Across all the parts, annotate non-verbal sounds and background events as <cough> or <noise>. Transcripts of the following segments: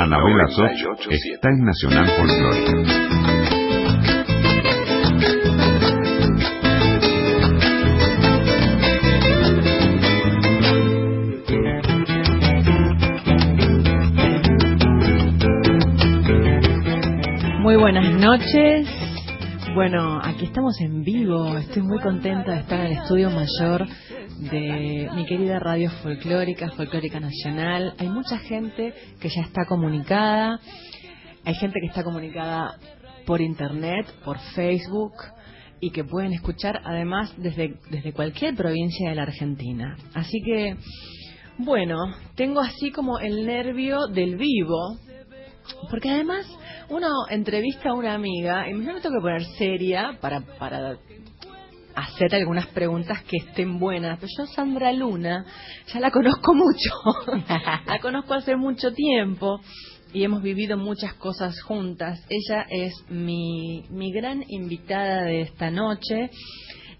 Anabela Soch está en Nacional Folclórica. Muy buenas noches. Bueno, aquí estamos en vivo. Estoy muy contenta de estar en el estudio mayor de mi querida radio folclórica, Folclórica Nacional. Hay mucha gente que ya está comunicada. Hay gente que está comunicada por internet, por Facebook y que pueden escuchar además desde, desde cualquier provincia de la Argentina. Así que, bueno, tengo así como el nervio del vivo, porque además uno entrevista a una amiga y me tengo que poner seria para, para hacer algunas preguntas que estén buenas. Pero yo, Sandra Luna, ya la conozco <laughs> mucho. la conozco hace mucho tiempo y hemos vivido muchas cosas juntas. Ella es mi, mi gran invitada de esta noche.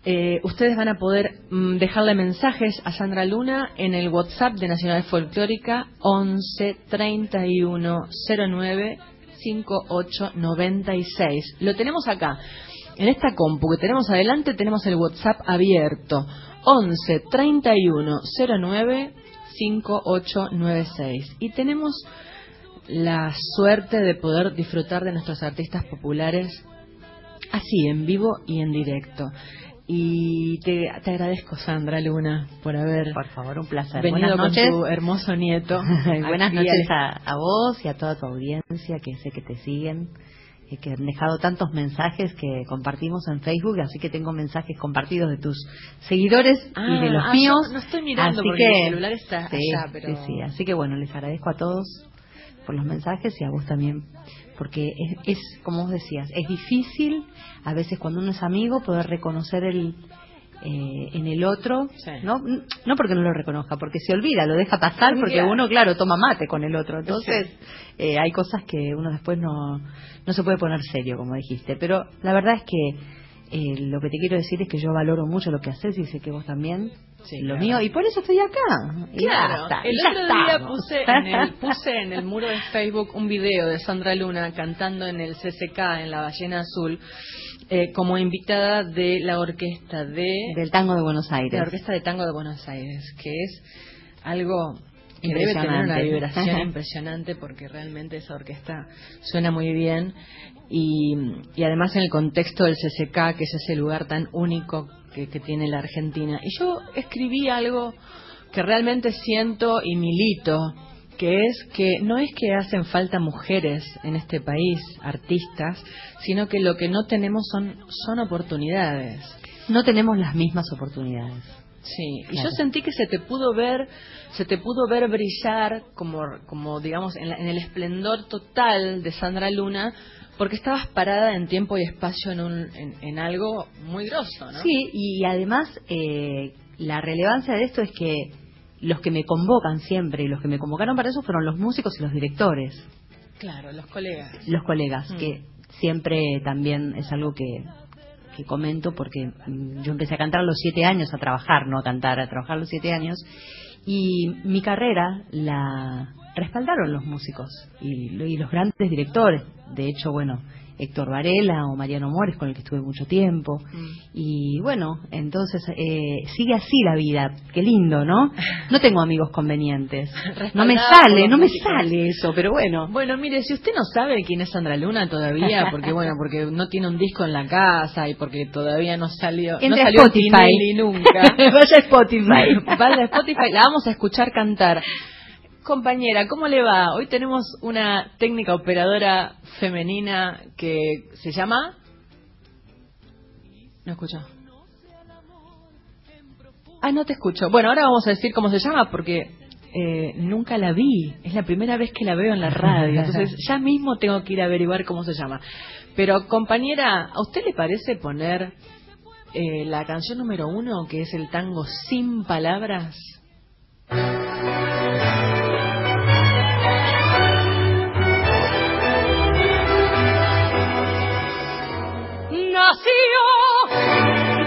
Eh, ustedes van a poder mm, dejarle mensajes a Sandra Luna en el WhatsApp de Nacional Folclórica 11 31 09 5896. Lo tenemos acá. En esta compu que tenemos adelante tenemos el WhatsApp abierto. 11 31 09 5896. Y tenemos la suerte de poder disfrutar de nuestros artistas populares así, en vivo y en directo. Y te, te agradezco, Sandra Luna, por haber Por favor, un placer. venido Buenas noches. con tu hermoso nieto. <laughs> Buenas noches a vos y a toda tu audiencia que sé que te siguen y que han dejado tantos mensajes que compartimos en Facebook, así que tengo mensajes compartidos de tus seguidos y de los Ah, míos. yo no estoy mirando así porque que, el celular está sí, allá, pero... sí, sí. Así que bueno, les agradezco a todos por los mensajes y a vos también, porque es, es como vos decías, es difícil a veces cuando uno es amigo poder reconocer el eh, en el otro, Sí. no no porque no lo reconozca, porque se olvida, lo deja pasar, porque uno, claro, toma mate con el otro. Entonces, eh, hay cosas que uno después no, no se puede poner serio, como dijiste. Pero la verdad es que eh, lo que te quiero decir es que yo valoro mucho lo que haces y sé que vos también, Sí, lo claro. mío, y por eso estoy acá. Y ya Claro, está, el ya otro día puse <laughs> en, el, puse en el muro de Facebook un video de Sandra Luna cantando en el CCK, en la Ballena Azul, eh, como invitada de la orquesta de, Del tango de Buenos de Aires. la Orquesta de Tango de Buenos Aires, que es algo que debe tener una vibración <laughs> impresionante porque realmente esa orquesta suena muy bien y, y además en el contexto del CCK, que es ese lugar tan único que, que tiene la Argentina. Y yo escribí algo que realmente siento y milito, que es que no es que hacen falta mujeres en este país, artistas, sino que lo que no tenemos son, son oportunidades. No tenemos las mismas oportunidades. Sí, y yo sentí que se te pudo ver, se te pudo ver brillar como, como digamos, en, la- en el esplendor total de Sandra Luna, porque estabas parada en tiempo y espacio en, un, en, en algo muy grosso, ¿no? Sí, y además eh, la relevancia de esto es que los que me convocan siempre y los que me convocaron para eso fueron los músicos y los directores. Claro, los colegas. los colegas, Mm. que siempre también es algo que, que comento porque mm, yo empecé a cantar a los siete años, a trabajar, no a cantar, a trabajar a los siete años, y mi carrera la respaldaron los músicos y, y los grandes directores. De hecho, bueno, Héctor Varela o Mariano Mores, con el que estuve mucho tiempo. Mm. Y bueno, entonces eh, sigue así la vida. Qué lindo, ¿no? No tengo amigos convenientes. No me sale, no me sale eso, pero bueno. Bueno, mire, si usted no sabe quién es Sandra Luna todavía, porque bueno, porque no tiene un disco en la casa y porque todavía no salió, no salió Spotify. Nunca. <laughs> Vaya a Spotify. Vaya a Spotify, la vamos a escuchar cantar. Compañera, ¿cómo le va? Hoy tenemos una técnica operadora femenina que se llama... No escucho. Ah, no te escucho. Bueno, ahora vamos a decir cómo se llama porque eh, nunca la vi. Es la primera vez que la veo en la radio. <laughs> Entonces ya mismo tengo que ir a averiguar cómo se llama. Pero compañera, ¿a usted le parece poner eh, la canción número uno, que es el tango sin palabras?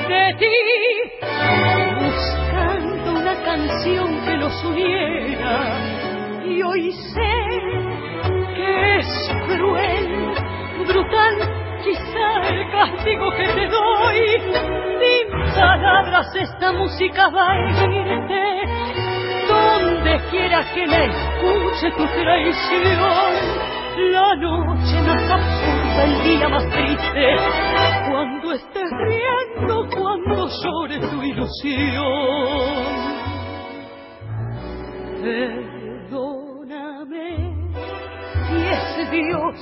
de ti, buscando una canción que los uniera. Y hoy sé que es cruel, brutal, quizá el castigo que te doy. Sin palabras esta música va a herirte. Donde quiera que la escuche tu traición, la noche más absurda, el día más triste, cuando estés riendo, cuando llore tu ilusión. Perdóname si es Dios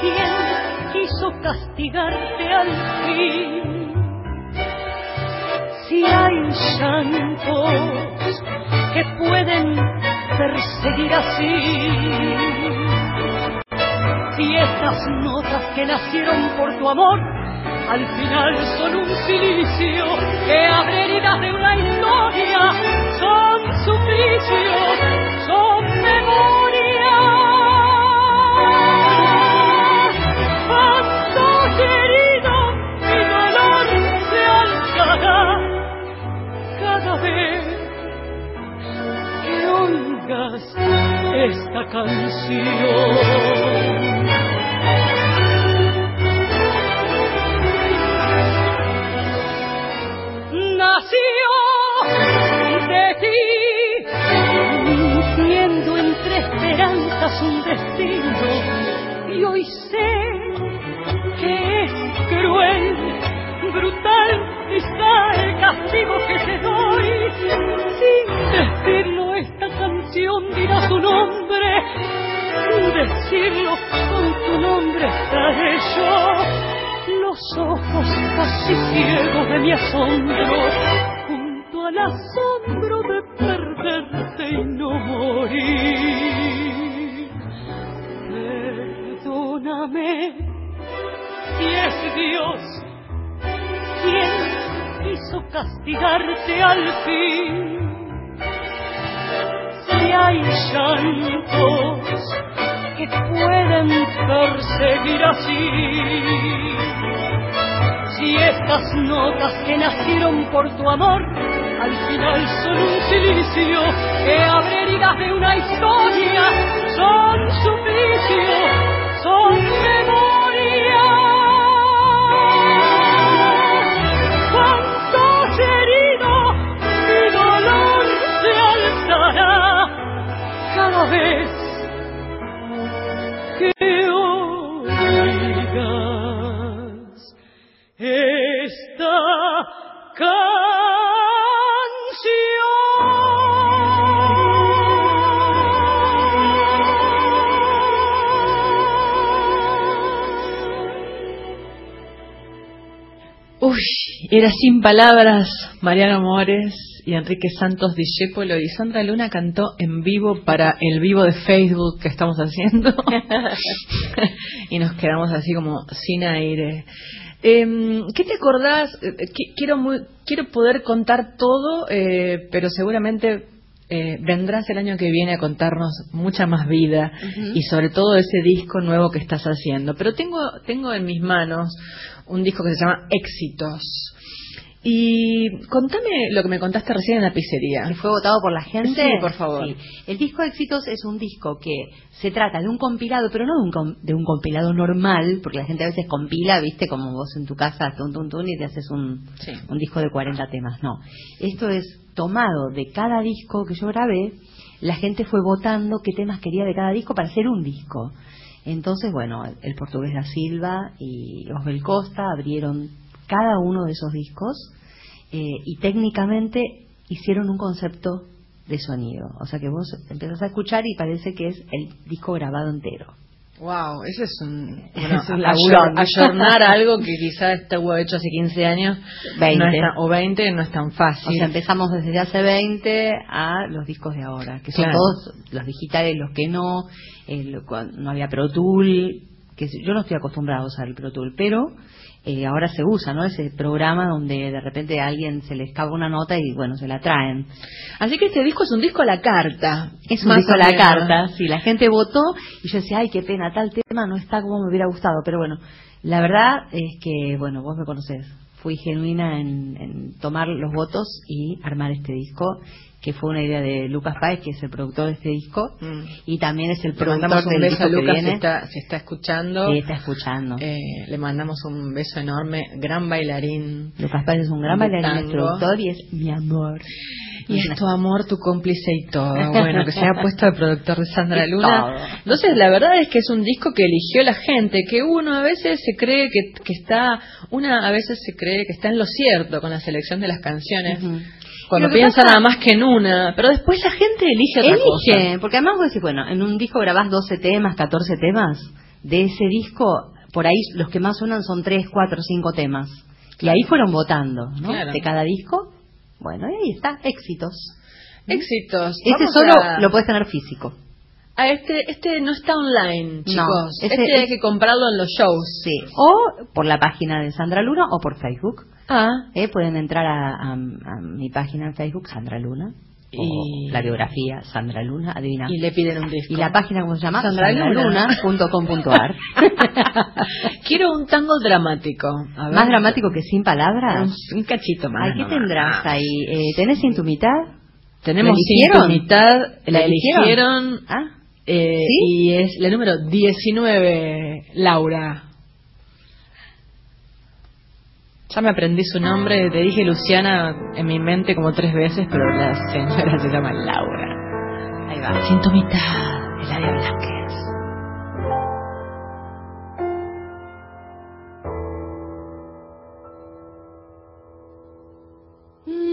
quien quiso castigarte al fin. Si hay llantos que pueden perseguir así y estas notas que nacieron por tu amor al final son un silicio que abre heridas de una historia, son suplicios, son memoria. Cuando querido, mi dolor se alzará cada vez que oigas esta canción. Esperanzas un destino, y hoy sé que es cruel, brutal, quizá el castigo que te doy, sin decirlo esta canción dirá su nombre, sin decirlo con tu nombre estaré yo. Los ojos casi ciegos de mi asombro, junto al asombro de perderte y no morir. Si Dios quien quiso castigarte al fin. Si hay llantos que pueden perseguir así y estas notas que nacieron por tu amor, al final son un silicio que abre heridas de una historia, son suplicio, son memoria. Era sin palabras Mariano Mores y Enrique Santos Discépolo y Sandra Luna cantó en vivo para el vivo de Facebook que estamos haciendo <laughs> <laughs> y nos quedamos así como sin aire. Em, ¿Qué te acordás? Eh, quiero, quiero poder contar todo, eh, pero seguramente eh, vendrás el año que viene a contarnos mucha más vida y sobre todo ese disco nuevo que estás haciendo. Pero tengo, tengo en mis manos un disco que se llama Éxitos. Y contame lo que me contaste recién en la pizzería. ¿Que fue votado por la gente? Sí, por favor. El disco Éxitos es un disco que se trata de un compilado, pero no de un, de un compilado normal, porque la gente a veces compila, viste, como vos en tu casa, tun, tun, tun, y te haces un, un disco de 40 temas. No. Esto es tomado de cada disco que yo grabé, la gente fue votando qué temas quería de cada disco para hacer un disco. Entonces, bueno, el portugués da Silva y Osbel Costa abrieron cada uno de esos discos eh, y técnicamente hicieron un concepto de sonido. O sea que vos empezás a escuchar y parece que es el disco grabado entero. Wow, ese es un, <laughs> bueno, ayornar <laughs> algo que quizás estuvo hecho hace 15 años 20. o 20 no es tan fácil. O sea, empezamos desde hace 20 a los discos de ahora, que son todos los digitales, los que no, no había Pro Tool, que yo no estoy acostumbrado a usar el Pro Tool, pero eh, ahora se usa, ¿no? Ese programa donde de repente a alguien se le escapa una nota y bueno, se la traen. Así que este disco es un disco a la carta. Es un disco a la carta, sí. La gente votó y yo decía, ay, qué pena, tal tema no está como me hubiera gustado. Pero bueno, la verdad es que, bueno, vos me conocés. Fui genuina en, en tomar los votos y armar este disco que fue una idea de Lucas Páez, que es el productor de este disco, Mm. y también es el Le productor mandamos un del beso disco a que Lucas si viene. está, si está escuchando. Sí, está escuchando. Eh, le mandamos un beso enorme, gran bailarín. Lucas Páez es un gran bailarín, es productor y es mi amor. Y es tu amor, tu cómplice y todo. Bueno, que se ha puesto el productor de Sandra <laughs> Luna. Entonces, la verdad es que es un disco que eligió la gente, que uno a veces se cree que, que está, una a veces se cree que está en lo cierto con la selección de las canciones. Cuando Y lo que piensa pasa- nada más que en una, pero después la gente elige otra Elige, cosa. porque además vos decís, bueno, en un disco grabás 12 temas, 14 temas, de ese disco, por ahí los que más suenan son 3, 4, 5 temas. Y ahí fueron votando, ¿no? Claro. De cada disco. Bueno, y ahí está, éxitos. Éxitos. Este solo a- lo puedes tener físico. Ah, este, este no está online, chicos. ese este hay es- que comprarlo en los shows. Sí. O por la página de Sandra Luna o por Facebook. Ah, ¿eh? Pueden entrar a, a- a mi página en Facebook, Sandra Luna. Y- O la biografía, Sandra Luna, adivina. y le piden un disco. Y la página, ¿cómo se llama? Sandra Luna. sandraluna.com.ar. <laughs> Quiero un tango dramático. A ver. Más dramático que sin Un, palabras. un cachito más. Ay, ¿qué tendrás ahí? Eh, ¿Tenés intimidad? Tenemos ¿La eligieron? La eligieron. Ah, eh, ¿Sí? Y es la número 19, Laura. Ya me aprendí su nombre, te dije Luciana en mi mente como tres veces, pero la señora se llama Laura. ahí va. Siento mitad, Eladia Blanquez.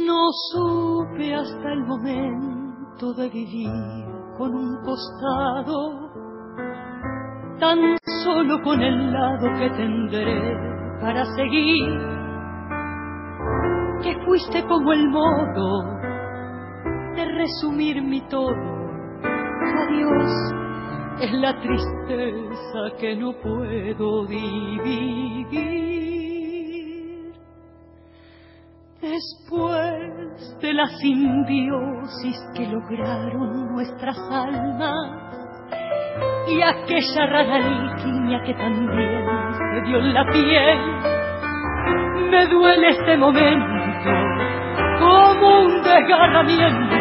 No supe hasta el momento de vivir con un costado, tan solo con el lado que tendré para seguir, que fuiste como el modo de resumir mi todo. Adiós es la tristeza que no puedo dividir. Después de la simbiosis que lograron nuestras almas y aquella rara alquimia que también se dio en la piel, me duele este momento como un desgarramiento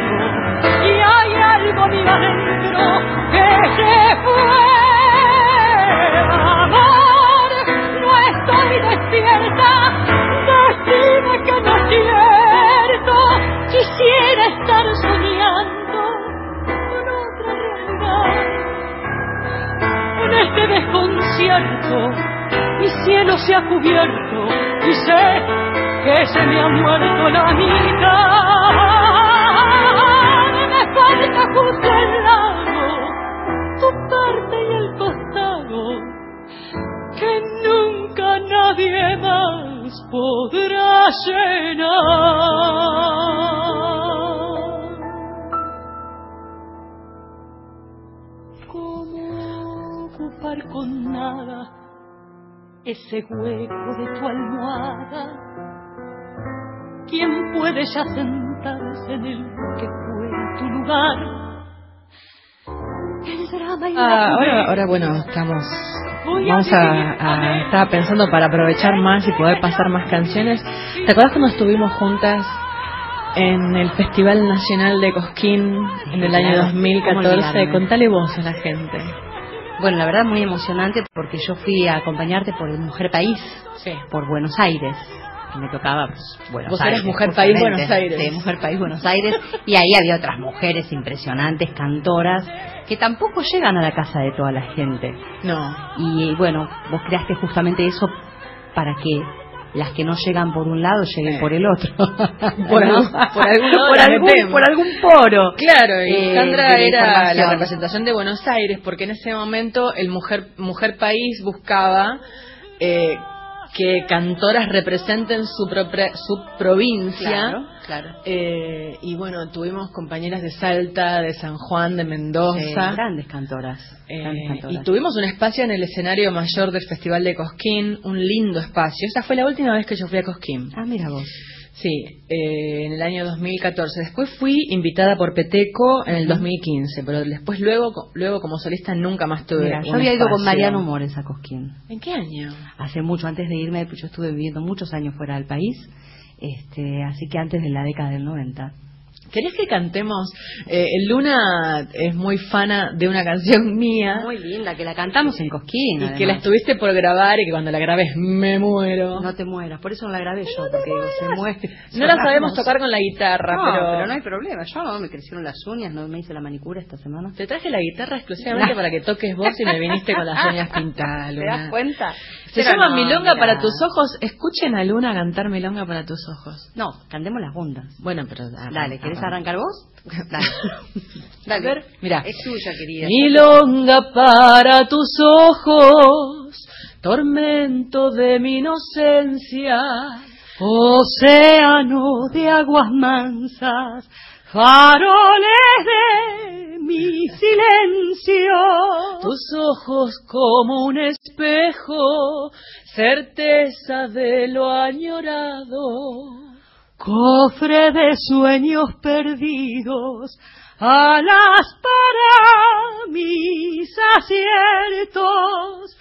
y hay algo mi adentro que se fue. Amor, no estoy despierta, decime que no es cierto, quisiera estar soñando con otra realidad. En este desconcierto mi cielo se ha cubierto y sé que se me ha muerto la mitad. Me falta justo al lado tu parte y el costado que nunca nadie más podrá llenar. ¿Cómo ocupar con nada ese hueco de tu almohada? ¿Quién puede ya sentarse en el que fue tu lugar? El drama y la Ah, ahora, ahora bueno, estamos. Vamos a. Estaba pensando para aprovechar más y poder pasar más canciones. ¿Te acuerdas cuando estuvimos juntas en el Festival Nacional de Cosquín en el año Claro, ¿cómo 2014? olvidarme? Contale vos a la gente. Bueno, la verdad muy emocionante porque yo fui a acompañarte por el Mujer País, Sí. por Buenos Aires. Me tocaba pues, Buenos Vos Aires. eras Mujer País. Buenos Aires. Sí, Mujer País Buenos Aires. Y ahí había otras mujeres impresionantes, cantoras, que tampoco llegan a la casa de toda la gente. No. Y bueno, vos creaste justamente eso para que las que no llegan por un lado lleguen por el otro. <laughs> Por algún- por algún por, algún, por algún poro. Claro, y Eh, Sandra era la representación de Buenos Aires, porque en ese momento el Mujer, mujer País buscaba eh, que cantoras representen su, propia, su provincia. Claro, claro. Eh, y bueno, tuvimos compañeras de Salta, de San Juan, de Mendoza. Sí, grandes cantoras. Eh, grandes cantoras. y tuvimos un espacio en el escenario mayor del Festival de Cosquín, un lindo espacio. Esa fue la última vez que yo fui a Cosquín. Ah, mira vos. Sí, eh, en el año 2014. Después fui invitada por Peteco en el 2015, pero después luego, luego como solista nunca más tuve. Mira, yo había ido con. Mariano Mores a Cosquín. ¿En qué año? Hace mucho, antes de irme, yo estuve viviendo muchos años fuera del país, este, así que antes de la década del 90. ¿Querés que cantemos? Eh, Luna es muy fana de una canción <laughs> mía. Muy linda, que la cantamos en Cosquín. Y que la estuviste por grabar y que cuando la grabes me muero. No te mueras, por eso no la grabé yo, porque se muere. No la sabemos tocar con la guitarra, no, pero... pero no hay problema. Yo no me crecieron las uñas, no me hice la manicura esta semana. Te traje la guitarra exclusivamente <laughs> para que toques vos y me viniste con las uñas pintadas, Luna. ¿Te das cuenta? Se llama Milonga para tus ojos. Escuchen a Luna cantar Milonga para tus ojos. No, cantemos las juntas. Bueno, pero... Dale, ¿querés arrancar vos? <laughs> Dale. <laughs> Dale. A ver, mira. Es tuya, querida. Milonga para tus ojos, tormento de mi inocencia, océano de aguas mansas, faroles de mi. Ojos como un espejo, certeza de lo añorado. Cofre de sueños perdidos, alas para mis aciertos,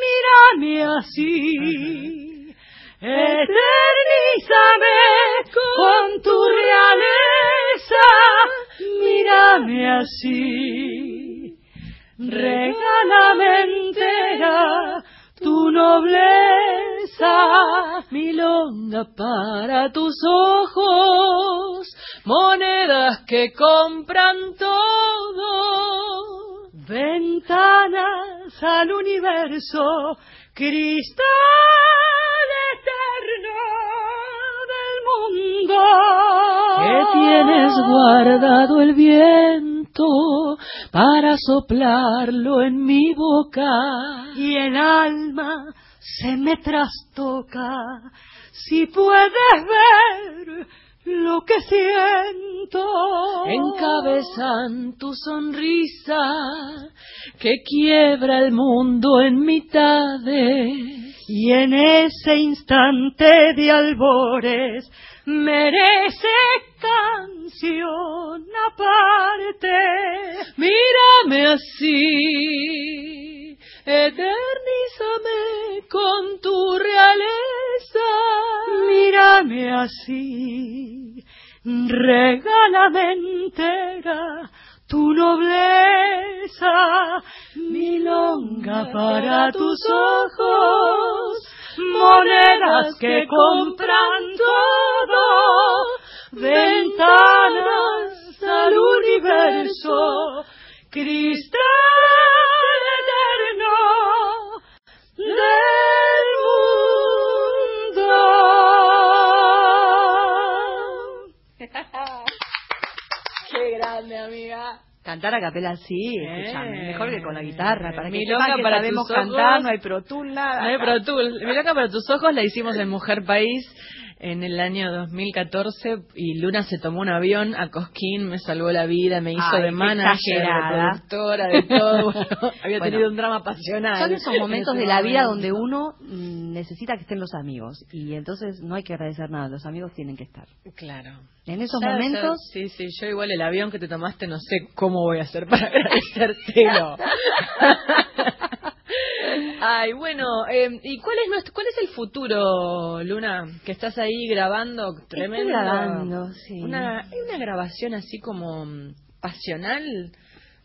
mírame así, eternízame con tu realeza, mírame así, regálame entera tu nobleza, milonga para tus ojos, monedas que compran todo, ventanas al universo, cristal eterno del mundo. Que tienes guardado el viento para soplarlo en mi boca y el alma se me trastoca si puedes ver lo que siento. Encabezan tu sonrisa que quiebra el mundo en mitades. Y en ese instante de albores merece canción aparte. Mírame así, eternízame con tu realeza. Mírame así, regálame entera tu nobleza, milonga para tus ojos monedas que compran todo, ventanas al universo, cristal eterno del mundo. <laughs> Qué grande, amiga. Cantar a capela sí, escúchame, mejor que con la guitarra. Para que que para sabemos tus cantar, ojos. no hay Pro Tool, nada. No hay Pro Tool. Milonga para tus ojos la hicimos en Mujer País en el año 2014 y Luna se tomó un avión a Cosquín, me salvó la vida, me hizo Ay, de manager, de productora, de todo. <laughs> Bueno, había Bueno, tenido un drama pasional. Son esos <laughs> momentos en de la vida donde uno mm, necesita que estén los amigos y entonces no hay que agradecer nada, los amigos tienen que estar. Claro. En esos momentos sí, sí, yo igual el avión que te tomaste no sé cómo voy a hacer para <laughs> agradecértelo. Ay, bueno, eh, ¿y cuál es nuestro, cuál es el futuro, Luna? Que estás ahí grabando, tremendo. grabando, sí. Una, hay una grabación así como mm, pasional,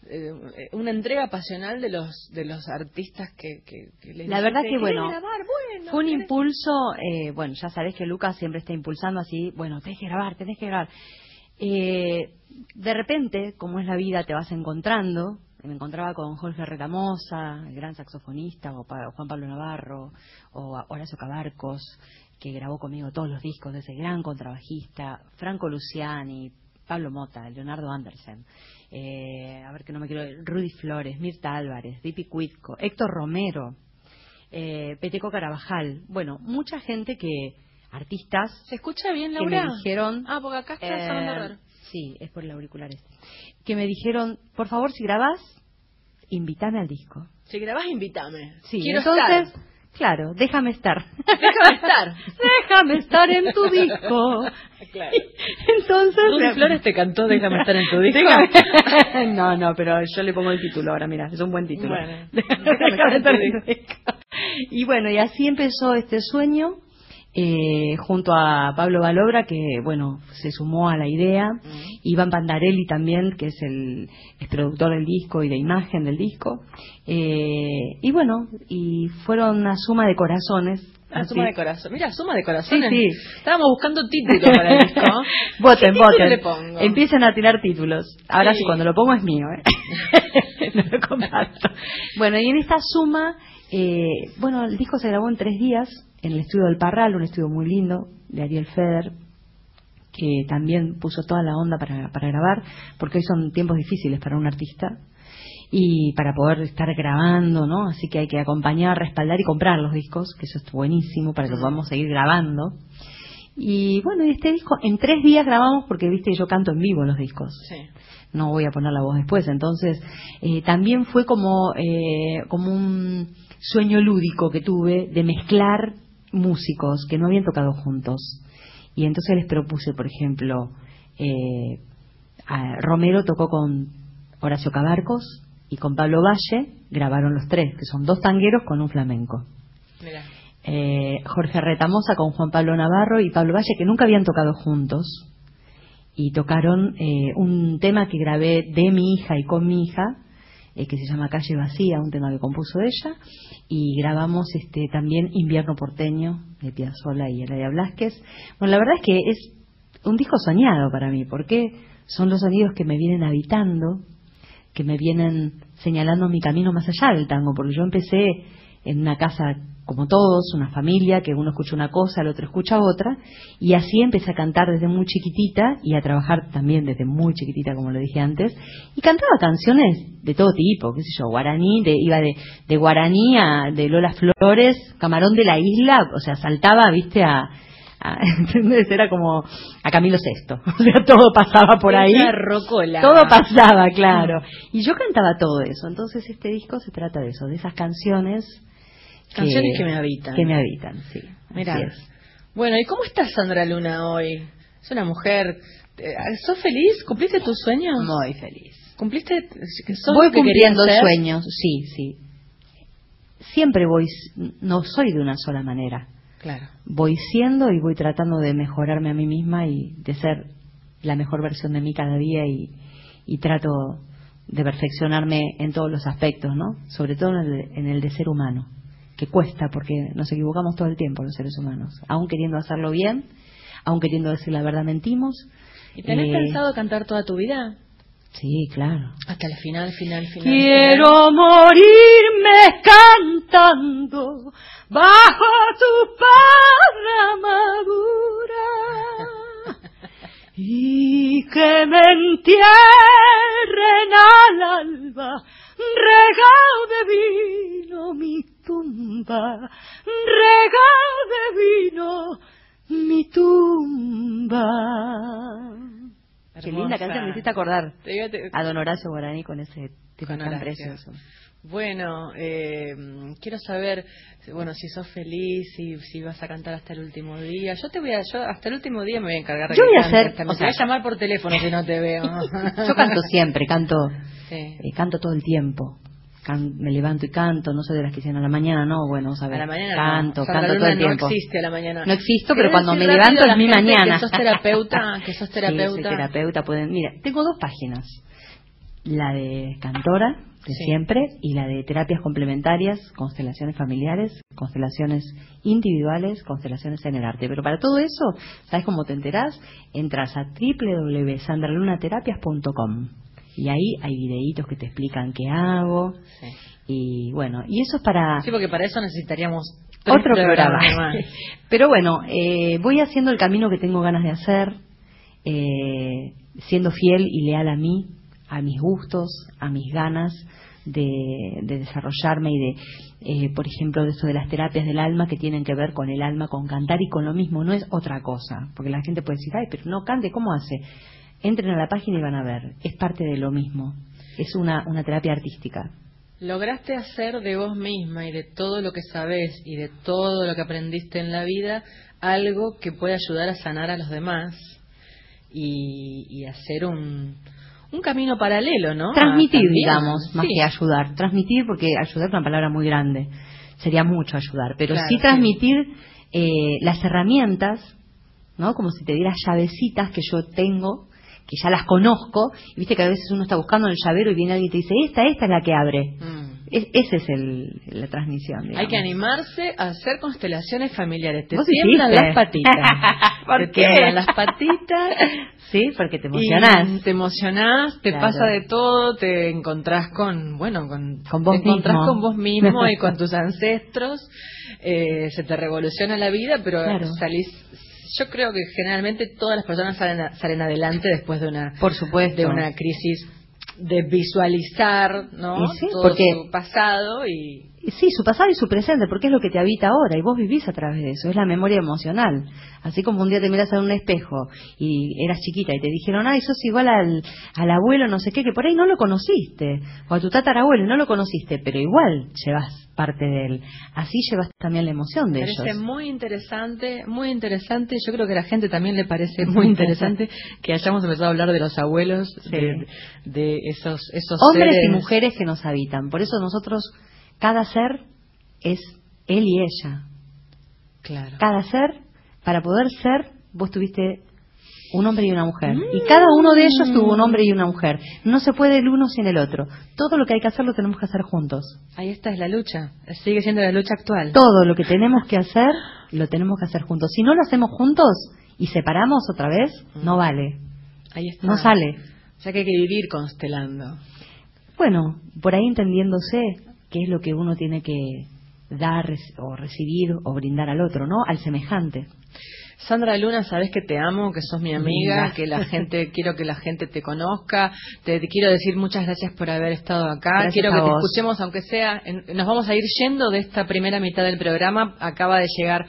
eh, una entrega pasional de los de los artistas que, que, que les La verdad que, bueno, "¿Querés grabar? Bueno, Fue un ¿querés?". impulso, eh, bueno, ya sabés que Lucas siempre está impulsando así, bueno, tenés que grabar, tenés que grabar. Eh, de repente, como es la vida, te vas encontrando. Me encontraba con Jorge Retamosa, el gran saxofonista, o pa- Juan Pablo Navarro, o Horacio Cabarcos, que grabó conmigo todos los discos de ese gran contrabajista, Franco Luciani, Pablo Mota, Leonardo Andersen, eh, a ver que no me quiero, Rudy Flores, Mirta Álvarez, Dipi Cuitco, Héctor Romero, eh, Peteco Carabajal. Bueno, mucha gente que, artistas, ¿Se escucha bien, que Laura? me dijeron... Ah, porque acá está eh. Sí, es por el auricular este. Que me dijeron, por favor, si grabás, invítame al disco. Si grabás, invítame. Sí, Quiero entonces, estar. claro, déjame estar. Déjame estar. <laughs> déjame estar en tu disco. Claro. Entonces, Rudy Flores te cantó Déjame estar en tu disco. Déjame- <laughs> no, no, pero yo le pongo el título ahora, mira, es un buen título. Bueno. <laughs> Déjame estar en tu disco. Y bueno, y así empezó este sueño eh, junto a Pablo Valobra, que bueno, se sumó a la idea, mm. Iván Pandarelli también, que es el, productor del disco y de imagen del disco, eh, y bueno, y fueron una suma de corazones. Una suma de corazones. Mira, suma de corazones. Sí, Estábamos buscando títulos para el disco. <laughs> voten, voten. Empiecen a tirar títulos. Ahora sí. cuando lo pongo es mío. ¿eh? <laughs> no lo comparto. Bueno, y en esta suma, eh, bueno, el disco se grabó en tres días en el estudio del Parral, un estudio muy lindo de Ariel Feder, que también puso toda la onda para, para grabar, porque hoy son tiempos difíciles para un artista y para poder estar grabando, ¿no? Así que hay que acompañar, respaldar y comprar los discos, que eso es buenísimo para que podamos seguir grabando. Y bueno, este disco en tres días grabamos porque, viste, yo canto en vivo los discos. No voy a poner la voz después. Entonces, eh, también fue como, eh, como un sueño lúdico que tuve de mezclar músicos que no habían tocado juntos. Y entonces les propuse, por ejemplo, eh, Romero tocó con Horacio Cabarcos y con Pablo Valle, grabaron los tres, que son dos tangueros con un flamenco. Eh, Jorge Retamosa con Juan Pablo Navarro y Pablo Valle, que nunca habían tocado juntos, y tocaron eh, un tema que grabé de mi hija y con mi hija, eh, que se llama Calle Vacía, un tema que compuso ella, y grabamos este también Invierno Porteño de Piazzolla y Eladia Blasquez. Bueno, la verdad es que es un disco soñado para mí, porque son los sonidos que me vienen habitando, que me vienen señalando mi camino más allá del tango, porque yo empecé en una casa como todos, una familia, que uno escucha una cosa, el otro escucha otra, y así empecé a cantar desde muy chiquitita y a trabajar también desde muy chiquitita, como lo dije antes, y cantaba canciones de todo tipo, qué sé yo, guaraní, de, iba de, de guaraní a de Lola Flores, Camarón de la Isla, o sea, saltaba, viste, a, a <laughs> Era como a Camilo VI, <laughs> o sea, todo pasaba por ahí. Rocola. Todo pasaba, <laughs> claro. Y yo cantaba todo eso, entonces este disco se trata de eso, de esas canciones Canciones que, me habitan. Que me habitan, sí. Mira. Bueno, ¿y cómo estás, Sandra Luna, hoy? Es una mujer. Eh, ¿Sos feliz? ¿Cumpliste tus sueños? Muy feliz. ¿Cumpliste? ¿sos voy cumpliendo sueños, sí, sí. Siempre voy, no soy de una sola manera. Claro. Voy siendo y voy tratando de mejorarme a mí misma y de ser la mejor versión de mí cada día y, y trato de perfeccionarme en todos los aspectos, ¿no? Sobre todo en el, en el de ser humano que cuesta porque nos equivocamos todo el tiempo los seres humanos, aún queriendo hacerlo bien, aún queriendo decir la verdad mentimos. ¿Y tenés eh, pensado cantar toda tu vida? Sí, claro. Hasta el final, final, final. Quiero morirme cantando bajo tu madura y que me entierren al alba regado de vino mi tumba, rega de vino mi tumba. Qué linda canción, me hiciste acordar a Don Horacio Guaraní con ese tipo tan precioso. Bueno, eh, quiero saber, bueno, si sos feliz, si, si vas a cantar hasta el último día. Yo te voy a, yo hasta el último día me voy a encargar de Yo voy a hacer, o sea, voy a llamar por teléfono si no te veo. <laughs> yo canto siempre, canto, eh, canto todo el tiempo me levanto y canto, no soy de las que dicen a la mañana, no, bueno, vamos a ver. A la mañana canto, canto todo el tiempo. No existe a la mañana. No existo, pero cuando me levanto es mi mañana. Que sos terapeuta, que sos terapeuta. <laughs> Sí, soy terapeuta, pueden, mira, tengo dos páginas. La de cantora, de siempre, y la de terapias complementarias, constelaciones familiares, constelaciones individuales, constelaciones en el arte. Pero para todo eso, ¿sabes cómo te enterás? Entras a www.sandralunaterapias.com y ahí hay videitos que te explican qué hago. Y bueno, y eso es para... Sí, porque para eso necesitaríamos otro programa. <laughs> Pero bueno, eh, voy haciendo el camino que tengo ganas de hacer, eh, siendo fiel y leal a mí, a mis gustos, a mis ganas de, desarrollarme y de, eh, por ejemplo, de eso de las terapias del alma que tienen que ver con el alma, con cantar y con lo mismo, no es otra cosa. Porque la gente puede decir, ay, pero no cante, ¿cómo hace? Entren a la página y van a ver, es parte de lo mismo, es una, una terapia artística. Lograste hacer de vos misma y de todo lo que sabés y de todo lo que aprendiste en la vida algo que puede ayudar a sanar a los demás y, hacer un, un camino paralelo, ¿no? Transmitir, digamos, más que ayudar. Transmitir, porque ayudar es una palabra muy grande. Sería mucho ayudar, pero sí transmitir eh, las herramientas, ¿no? Como si te dieras llavecitas que yo tengo, que ya las conozco, y viste que a veces uno está buscando en el llavero y viene alguien y te dice, esta, esta es la que abre. Mm. Es, esa es el, la transmisión. Hay que animarse a hacer constelaciones familiares. Te tiemblan hiciste. las patitas. <laughs> ¿Por te qué? tiemblan las patitas. <laughs> Sí, porque te emocionás. Y te emocionás, te Claro. pasa de todo, te encontrás con, bueno, con, Con vos te encontrás mismo. con vos mismo y con <laughs> tus ancestros. Eh, se te revoluciona la vida, pero Claro. salís. Yo creo que generalmente todas las personas salen, a- salen adelante después de una, Por supuesto. de una crisis de visualizar, ¿no? Sí, todo porque- su pasado y Sí, su pasado y su presente, porque es lo que te habita ahora y vos vivís a través de eso, es la memoria emocional. Así como un día te miras en un espejo y eras chiquita y te dijeron, ay, sos igual al, al abuelo, no sé qué, que por ahí no lo conociste, o a tu tatarabuelo y no lo conociste, pero igual llevas parte de él. Así llevas también la emoción de Me parece ellos. muy interesante, muy interesante. Yo creo que a la gente también le parece muy interesante <laughs> que hayamos empezado a hablar de los abuelos, Sí. de, de esos, esos Hombres seres. y mujeres que nos habitan. Por eso nosotros, cada ser es él y ella. Claro. cada ser, para poder ser, vos tuviste un hombre y una mujer. Mm. Y cada uno de ellos tuvo un hombre y una mujer. No se puede el uno sin el otro. Todo lo que hay que hacer lo tenemos que hacer juntos. Ahí está es la lucha. Sigue siendo la lucha actual. Todo lo que tenemos que hacer, lo tenemos que hacer juntos. Si no lo hacemos juntos y separamos otra vez, no vale. Ahí está. No sale. O sea que hay que vivir constelando. Bueno, por ahí entendiéndose qué es lo que uno tiene que dar o recibir o brindar al otro, ¿no? Al semejante. Sandra Luna, sabes que te amo, que sos mi amiga, que la gente, <laughs> quiero que la gente te conozca. Te, te quiero decir muchas gracias por haber estado acá. Gracias quiero que te escuchemos, aunque sea. en- nos vamos a ir yendo de esta primera mitad del programa. Acaba de llegar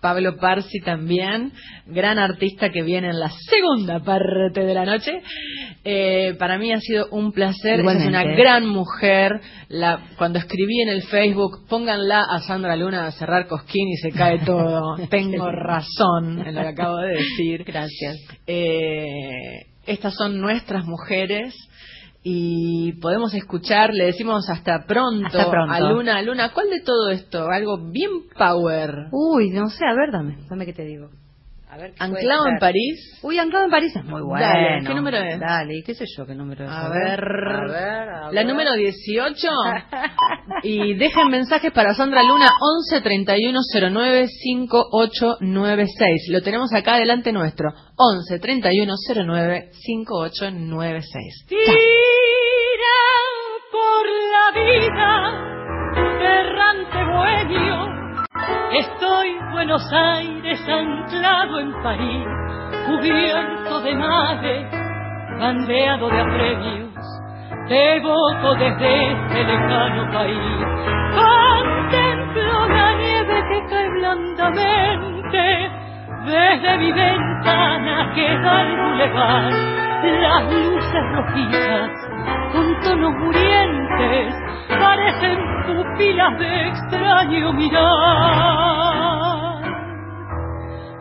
Pablo Parsi también, gran artista que viene en la segunda parte de la noche. Eh, para mí ha sido un placer. Ella Es una Igualmente. gran mujer. La, cuando escribí en el Facebook, pónganla a Sandra Luna a cerrar cosquín y se cae <laughs> todo. Tengo razón en lo que acabo de decir. Gracias. Eh, estas son nuestras mujeres y podemos escuchar, le decimos hasta pronto, Hasta pronto. a Luna. Luna, ¿cuál de todo esto? Algo bien power. Uy, no sé, a ver, dame, dame qué te digo. A ver, ¿qué puede Anclado en? París. Uy, anclado en París es muy bueno. Dale, ¿qué número es? Dale, ¿y qué sé yo qué número es? A ver, a ver, a la ver. número 18. <laughs> y dejen mensajes para Sandra Luna 11 31 09 5896. Lo tenemos acá delante nuestro. 11 31 09 5896. Tira por la vida, errante bohemio. Estoy Buenos Aires anclado en París, cubierto de mare, bandeado de apremios. Te evoco desde este lejano país. Contemplo la nieve que cae blandamente desde mi ventana que da el bulevar. Las luces rojizas con tonos murientes parecen pupilas de extraño mirar.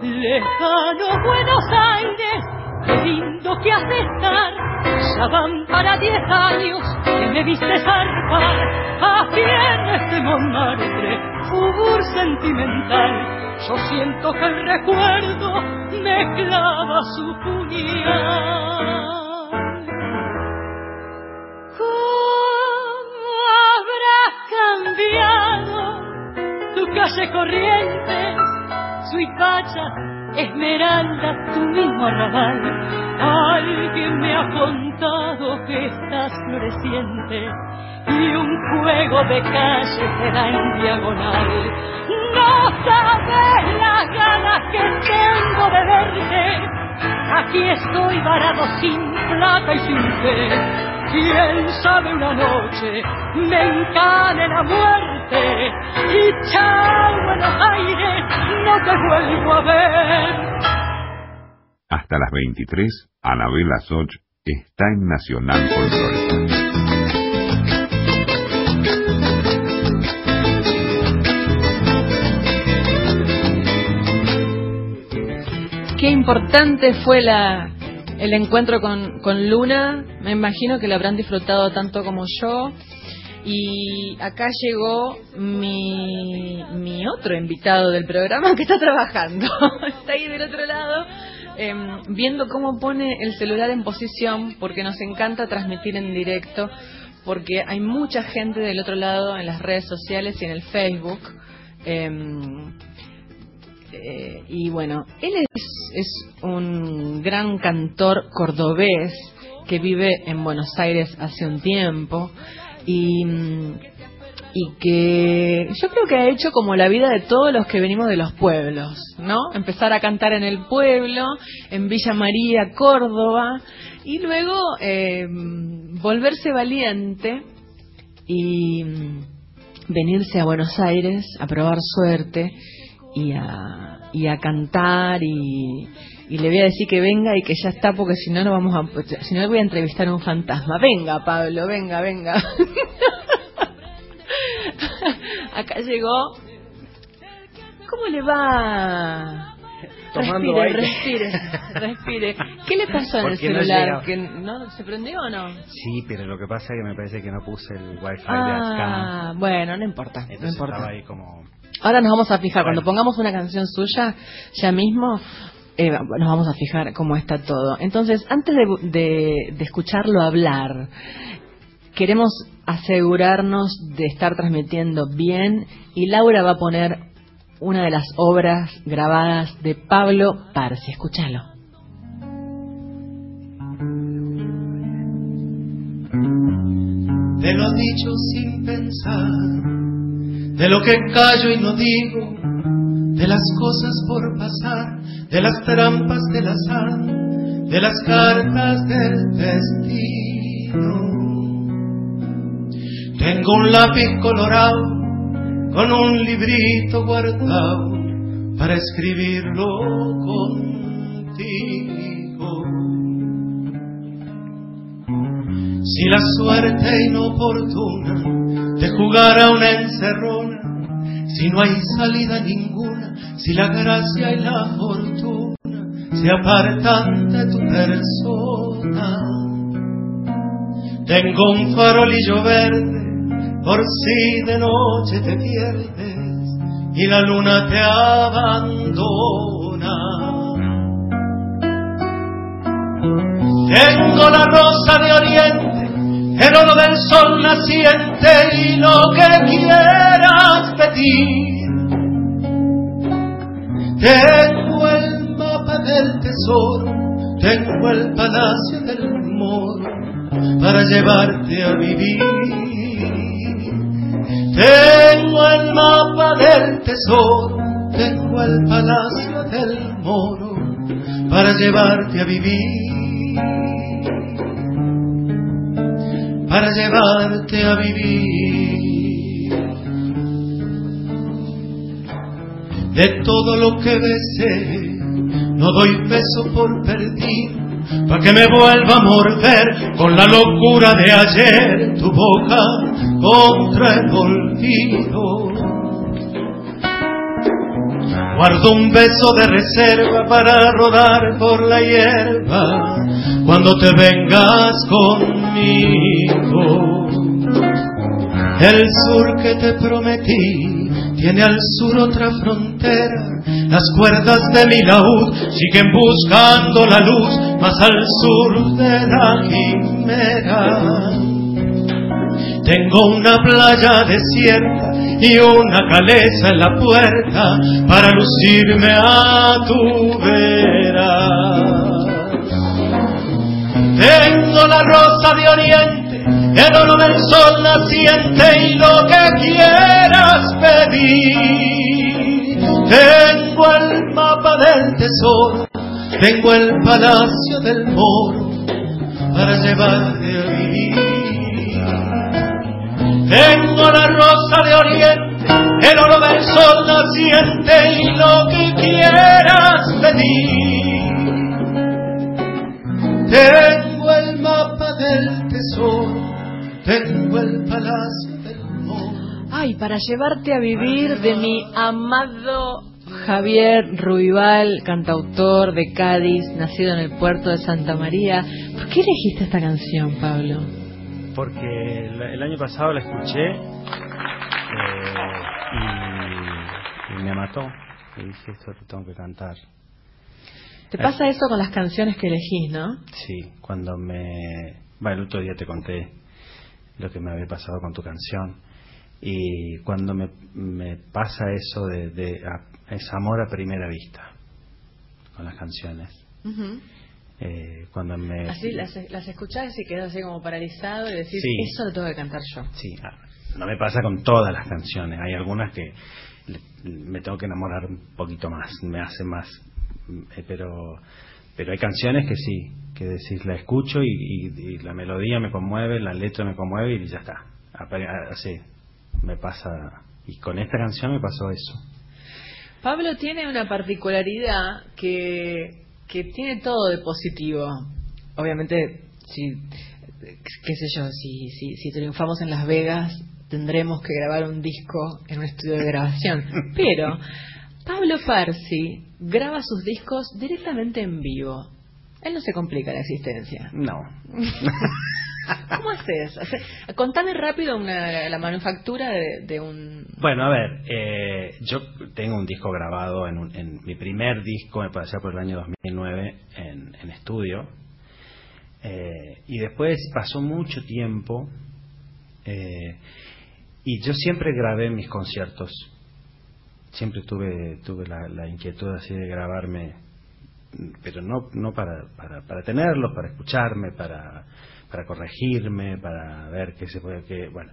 Lejano Buenos Aires, qué lindo que has de estar. Ya para diez años que me viste zarpar. Aquí en este Montmartre, fútbol sentimental. Yo siento que el recuerdo me clava su puñal. Cambiado tu calle corriente, su hipacha, esmeralda, tu mismo arrabal? Alguien me ha contado que estás floreciente y un juego de calle te da en diagonal. No sabes las ganas que tengo de verte. Aquí estoy varado sin plata y sin fe. Quién sabe una noche me encane la muerte y chao Buenos Aires, no te vuelvo a ver. Hasta las 23, Anabela Soch está en Nacional Folclórica. Qué importante fue la, el encuentro con, con Luna. Me imagino que lo habrán disfrutado tanto como yo. Y acá llegó mi, mi otro invitado del programa que está trabajando. <laughs> está ahí del otro lado, em, viendo cómo pone el celular en posición, porque nos encanta transmitir en directo, porque hay mucha gente del otro lado en las redes sociales y en el Facebook. Em, eh, y bueno, él es, es un gran cantor cordobés que vive en Buenos Aires hace un tiempo y, y que yo creo que ha hecho como la vida de todos los que venimos de los pueblos, ¿no? Empezar a cantar en el pueblo, en Villa María, Córdoba, y luego eh, volverse valiente y venirse a Buenos Aires a probar suerte y a, y a cantar y, y le voy a decir que venga y que ya está porque si no no vamos a si no voy a entrevistar a un fantasma. Venga Pablo venga venga. <laughs> Acá llegó. Cómo le va Tomando respire aire. respire respire. Qué le pasó en el ¿Por qué no celular llega? que no se prendió o no Sí, pero lo que pasa es que me parece que no puse el wifi de ah acá. bueno no importa no Entonces importa. estaba ahí como... Ahora nos vamos a fijar, cuando pongamos una canción suya, ya mismo eh, nos vamos a fijar cómo está todo. Entonces, antes de, de- de escucharlo hablar, queremos asegurarnos de estar transmitiendo bien y Laura va a poner una de las obras grabadas de Pablo Parsi. Escúchalo. Te lo han dicho sin pensar, de lo que callo y no digo, de las cosas por pasar, de las trampas del azar, de las cartas del destino. Tengo un lápiz colorado con un librito guardado para escribirlo contigo. Si la suerte inoportuna te jugara una encerrona, si no hay salida ninguna, si la gracia y la fortuna se apartan de tu persona. Tengo un farolillo verde por si de noche te pierdes y la luna te abandona. Tengo la rosa de oriente, el oro del sol naciente y lo que quieras pedir. Tengo el mapa del tesoro, tengo el palacio del moro para llevarte a vivir. Tengo el mapa del tesoro, tengo el palacio del moro para llevarte a vivir. Para llevarte a vivir. De todo lo que besé, no doy beso por perdido, para que me vuelva a morder con la locura de ayer tu boca contra el olvido. Guardo un beso de reserva para rodar por la hierba cuando te vengas conmigo. El sur que te prometí tiene al sur otra frontera. Las cuerdas de mi laúd siguen buscando la luz más al sur de la quimera. Tengo una playa desierta y una caleza en la puerta para lucirme a tu vera. Tengo la rosa de oriente, el oro del sol naciente y lo que quieras pedir. Tengo el mapa del tesoro, tengo el palacio del moro para llevarte a vivir. Tengo la rosa de oriente, el oro del sol naciente y lo que quieras pedir. Tengo el mapa del tesoro, tengo el palacio del moro. Ay, para llevarte a vivir de mi amado Javier Ruibal, cantautor de Cádiz, nacido en el puerto de Santa María. ¿Por qué elegiste esta canción, Pablo? Porque el, el año pasado la escuché eh, y, y me mató. Y dije, esto lo tengo que cantar. ¿Te pasa eso con las canciones que elegís, no? Sí, cuando me... Bueno, el otro día te conté lo que me había pasado con tu canción. Y cuando me, me pasa eso de, de a- es amor a primera vista con las canciones. Ujú. Eh, cuando me... Así las, las escuchás y quedas así como paralizado y decís, Sí. eso lo tengo que cantar yo. Sí, ah, no me pasa con todas las canciones. Hay algunas que me tengo que enamorar un poquito más, me hace más. eh, Pero, pero hay canciones que sí, que decís, la escucho y, y- y la melodía me conmueve, la letra me conmueve y ya está. Apare- ah, Así, me pasa. Y con esta canción me pasó eso. Pablo tiene una particularidad que, que tiene todo de positivo. Obviamente, si, qué sé yo, si, si, si triunfamos en Las Vegas, tendremos que grabar un disco en un estudio de grabación. <laughs> Pero Pablo Parsi graba sus discos directamente en vivo. Él no se complica la existencia. No. <laughs> ¿Cómo haces? Contame rápido una- la manufactura de, un... Bueno, a ver, eh, yo tengo un disco grabado en, un- en mi primer disco, me parece por el año 2009, en, en estudio. Eh, y después pasó mucho tiempo eh, y yo siempre grabé mis conciertos. Siempre tuve, tuve la, la inquietud así de grabarme, pero no, no para, para, para tenerlos, para escucharme, para, para corregirme, para ver qué se puede, qué, bueno.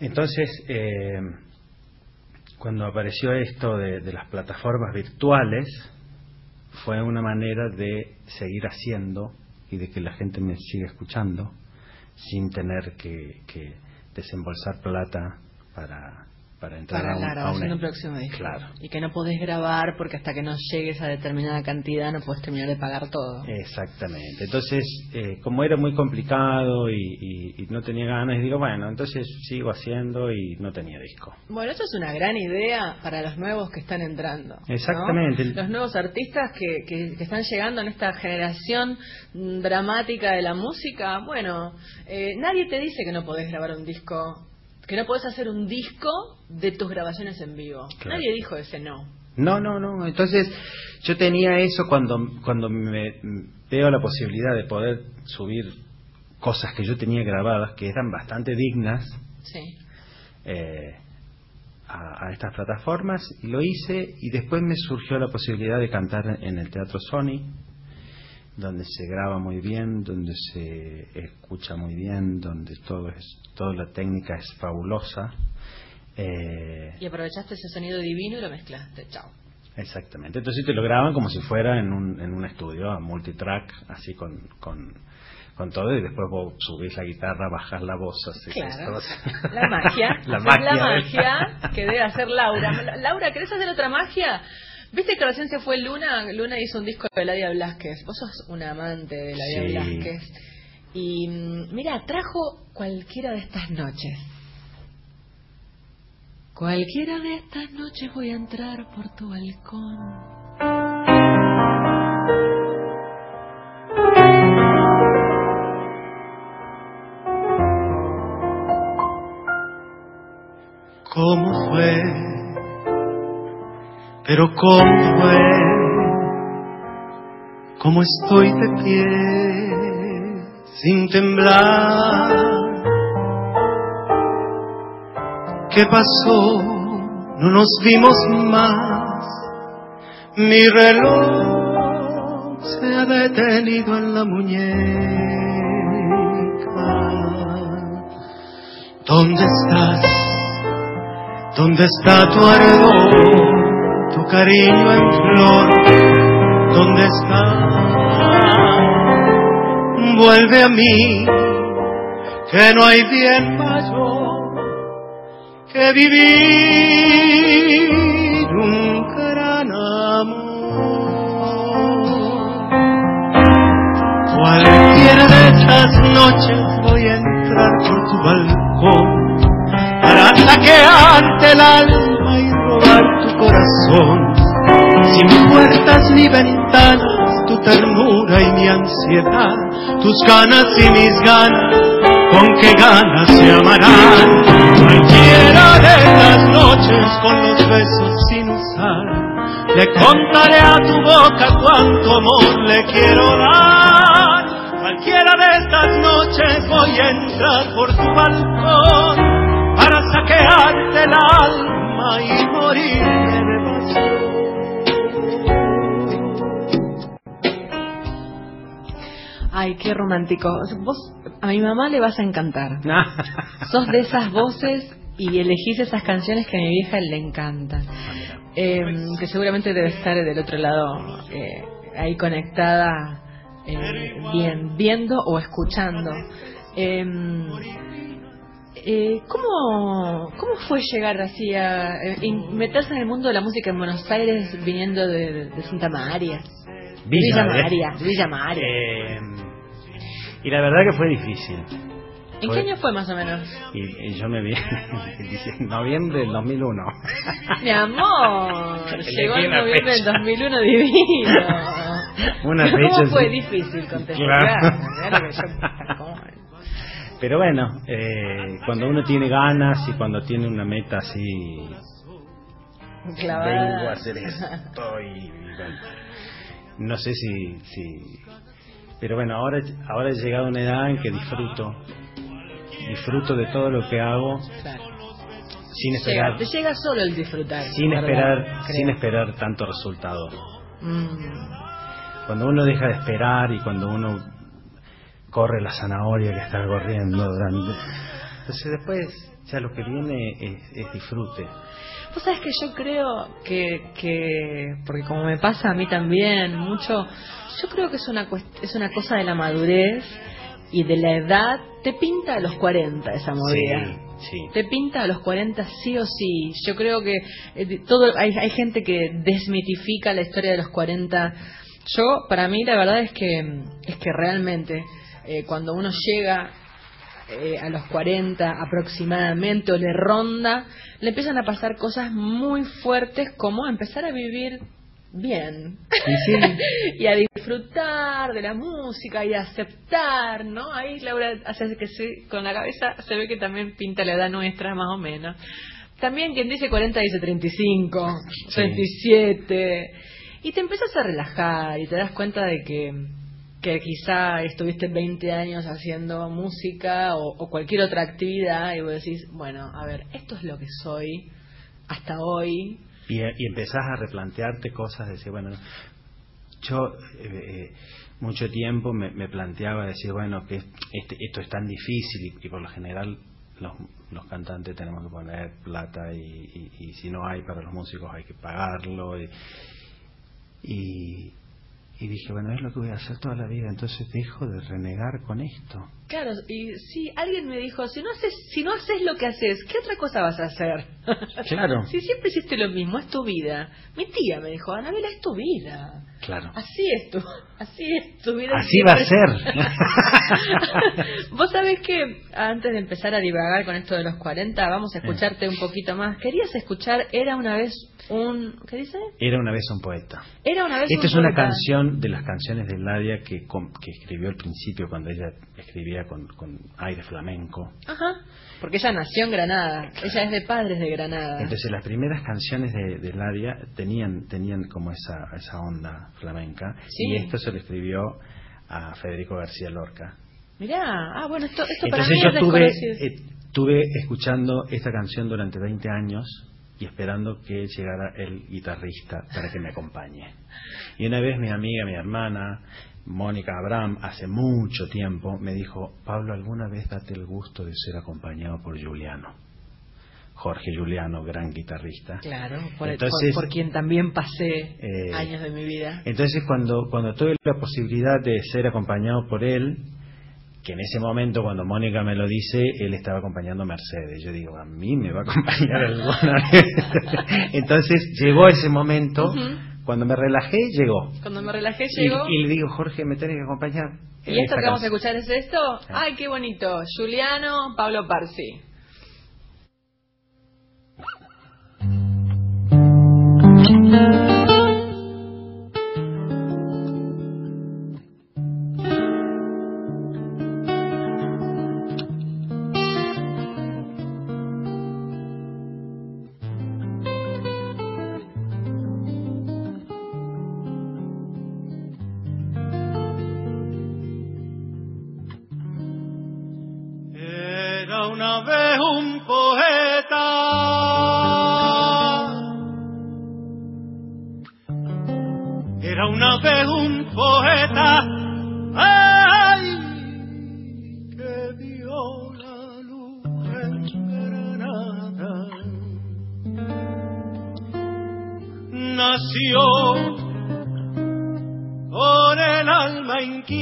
Entonces, eh, cuando apareció esto de, las plataformas virtuales, fue una manera de seguir haciendo y de que la gente me siga escuchando sin tener que desembolsar plata para, para entrar para a un, la a grabación una- de un próximo disco. Claro. Y que no podés grabar porque hasta que no llegues a determinada cantidad no podés terminar de pagar todo. Exactamente. Entonces, eh, como era muy complicado y, y- y no tenía ganas, digo, bueno, entonces sigo haciendo y no tenía disco. Bueno, eso es una gran idea para los nuevos que están entrando. ¿no? Exactamente. Los nuevos artistas que, que- que están llegando en esta generación dramática de la música. Bueno, eh, nadie te dice que no podés grabar un disco, que no podés hacer un disco de tus grabaciones en vivo. Claro. Nadie dijo ese no. No, no, no. Entonces, yo tenía eso cuando, cuando me veo la posibilidad de poder subir cosas que yo tenía grabadas, que eran bastante dignas, Sí. eh, a, a estas plataformas y lo hice y después me surgió la posibilidad de cantar en el Teatro Sony donde se graba muy bien, donde se escucha muy bien, donde todo es, toda la técnica es fabulosa. Eh, Y aprovechaste ese sonido divino y lo mezclaste. Chao. exactamente. Entonces te lo graban como si fuera en un, en un estudio, a multitrack, así con, con, con todo, y después vos subís la guitarra, bajás la voz, así Claro. <laughs> La magia. <laughs> la magia. La magia que debe hacer Laura. La- Laura, ¿querés hacer otra magia? ¿Viste que recién se fue Luna? Luna hizo un disco de Ladia Blasquez. Vos sos un amante de Ladia Sí. Blasquez. Y mm, mira, trajo cualquiera de estas noches. Cualquiera de estas noches voy a entrar por tu balcón. ¿Cómo fue? Pero ¿cómo fue? ¿Cómo estoy de pie sin temblar? ¿Qué pasó? No nos vimos más. Mi reloj se ha detenido en la muñeca. ¿Dónde estás? ¿Dónde está tu ardor, tu cariño en flor? ¿Dónde está? Vuelve a mí, que no hay bien mayor que vivir un gran amor. Cualquiera de estas noches voy a entrar por tu balcón para saquearte el alma corazón. Sin puertas ni ventanas, tu ternura y mi ansiedad, tus ganas y mis ganas, con qué ganas se amarán. Cualquiera de las noches con los besos sin usar, le contaré a tu boca cuánto amor le quiero dar. Cualquiera de estas noches voy a entrar por tu balcón para saquearte el alma y morirme de pasión. Ay, qué romántico. Vos a mi mamá le vas a encantar. <laughs> Sos de esas voces y elegís esas canciones que a mi vieja le encantan. Eh, que seguramente debe estar del otro lado, eh, ahí conectada, eh, bien, viendo o escuchando. Eh, eh, ¿cómo, ¿Cómo fue llegar así a eh, in- meterse en el mundo de la música en Buenos Aires viniendo de, de Santa María? Villa María, Villa María. Eh, y la verdad que fue difícil. ¿En fue- qué año fue más o menos? Y, y yo me vi en <laughs> noviembre del 2001. <laughs> Mi amor, <laughs> llegó en noviembre del fecha. 2001 divino. Una ¿Cómo fecha, fue sí. difícil contestar? Claro. Claro que yo- ¿cómo? Pero bueno, eh, cuando uno tiene ganas y cuando tiene una meta así, vengo a hacer esto y bueno, no sé si, si, pero bueno, ahora ahora he llegado a una edad en que disfruto, disfruto de todo lo que hago Claro. sin Llega, esperar, te llega solo el disfrutar. sin ¿verdad? esperar, Creo. sin esperar tanto resultado. Mm. Cuando uno deja de esperar y cuando uno corre la zanahoria que está corriendo durante... Entonces después ya lo que viene es, es disfrute. Vos sabés que yo creo que, que, porque como me pasa a mí también mucho, yo creo que es una, es una cosa de la madurez y de la edad. Te pinta a los 40 esa movida. Sí, sí. Te pinta a los 40 sí o sí. Yo creo que eh, todo hay, hay gente que desmitifica la historia de los 40. Yo, para mí, la verdad es que es que realmente eh, cuando uno llega eh, a los 40 aproximadamente o le ronda, le empiezan a pasar cosas muy fuertes como empezar a vivir bien y <laughs> a disfrutar de la música y a aceptar, ¿no? Ahí Laura hace que sí, con la cabeza se ve que también pinta la edad nuestra más o menos. También quien dice 40 dice 35, Sí. 37 y te empiezas a relajar y te das cuenta de que que quizá estuviste 20 años haciendo música o, cualquier otra actividad y vos decís, bueno, a ver, esto es lo que soy hasta hoy. Y, y empezás a replantearte cosas, decir, bueno, yo eh, eh, mucho tiempo me, planteaba decir, bueno, que este, esto es tan difícil y, por lo general los, cantantes tenemos que poner plata y- y si no hay para los músicos hay que pagarlo. Y, y, dije, bueno, es lo que voy a hacer toda la vida, entonces dejo de renegar con esto. Claro, y sí, alguien me dijo, si no haces, si no haces lo que haces, ¿qué otra cosa vas a hacer? Claro. <laughs> si siempre hiciste lo mismo, es tu vida. Mi tía me dijo, Anabela, es tu vida. Claro. Así es tu, así es tu vida. Así va a siempre- ser. <laughs> Vos sabés que antes de empezar a divagar con esto de los 40, vamos a escucharte un poquito más. ¿Querías escuchar Era una vez un... ¿Qué dice? Era una vez un poeta. Era una vez Esta un es una poeta. canción de las canciones de Nadia que, que escribió al principio cuando ella escribía con, con aire flamenco. Ajá. Porque ella nació en Granada. Ella es de padres de Granada. Entonces las primeras canciones de, de Nadia tenían, tenían como esa, esa onda flamenca Sí. y esto se lo escribió a Federico García Lorca. Mirá, ah, bueno, esto, esto para Entonces mí yo desconocido. eh, estuve escuchando esta canción durante 20 años y esperando que llegara el guitarrista para que me acompañe. Y una vez mi amiga, mi hermana, Mónica Abraham, hace mucho tiempo, me dijo, Pablo, ¿alguna vez date el gusto de ser acompañado por Juliano? Jorge Juliano, gran guitarrista. Claro, por, Entonces- por- por quien también pasé Eh, años de mi vida. Entonces cuando, cuando tuve la posibilidad de ser acompañado por él, que en ese momento cuando Mónica me lo dice, él estaba acompañando a Mercedes. Yo digo, a mí me va a acompañar <laughs> alguna vez. <laughs> Entonces llegó ese momento. Cuando me relajé, llegó. Cuando me relajé llegó. y le digo, Jorge, me tenés que acompañar. ¿Y esto que vamos a canción". escuchar es esto? ¡Ay, qué bonito! Juliano, Pablo Parsi.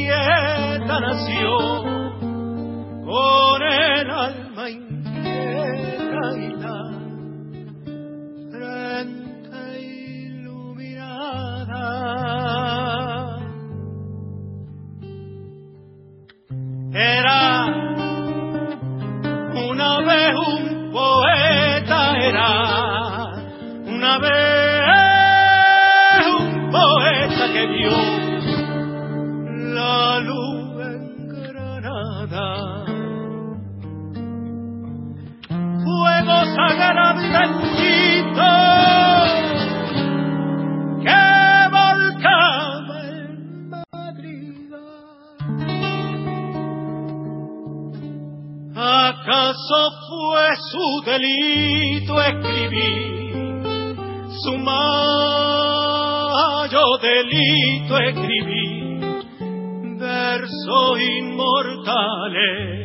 Inquieta, nació con el alma inquieta y la frente iluminada. Era una vez un poeta, era una vez un poeta que vio y bendito que volcaba en Madrid. ¿Acaso fue su delito escribir su mayo delito escribir versos inmortales?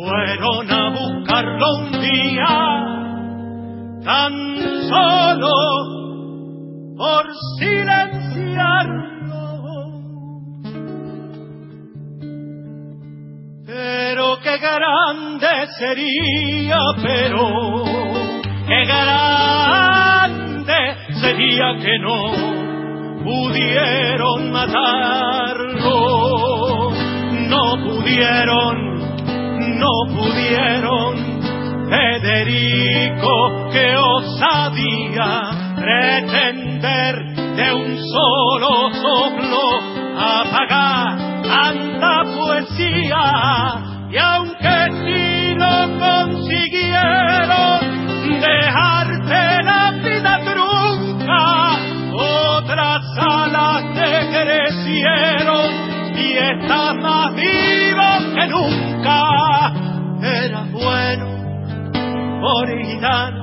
Fueron a buscarlo un día, tan solo por silenciarlo. Pero qué grande sería, pero qué grande sería que no pudieron matarlo, no pudieron no pudieron. Federico, que osadía pretender de un solo soplo por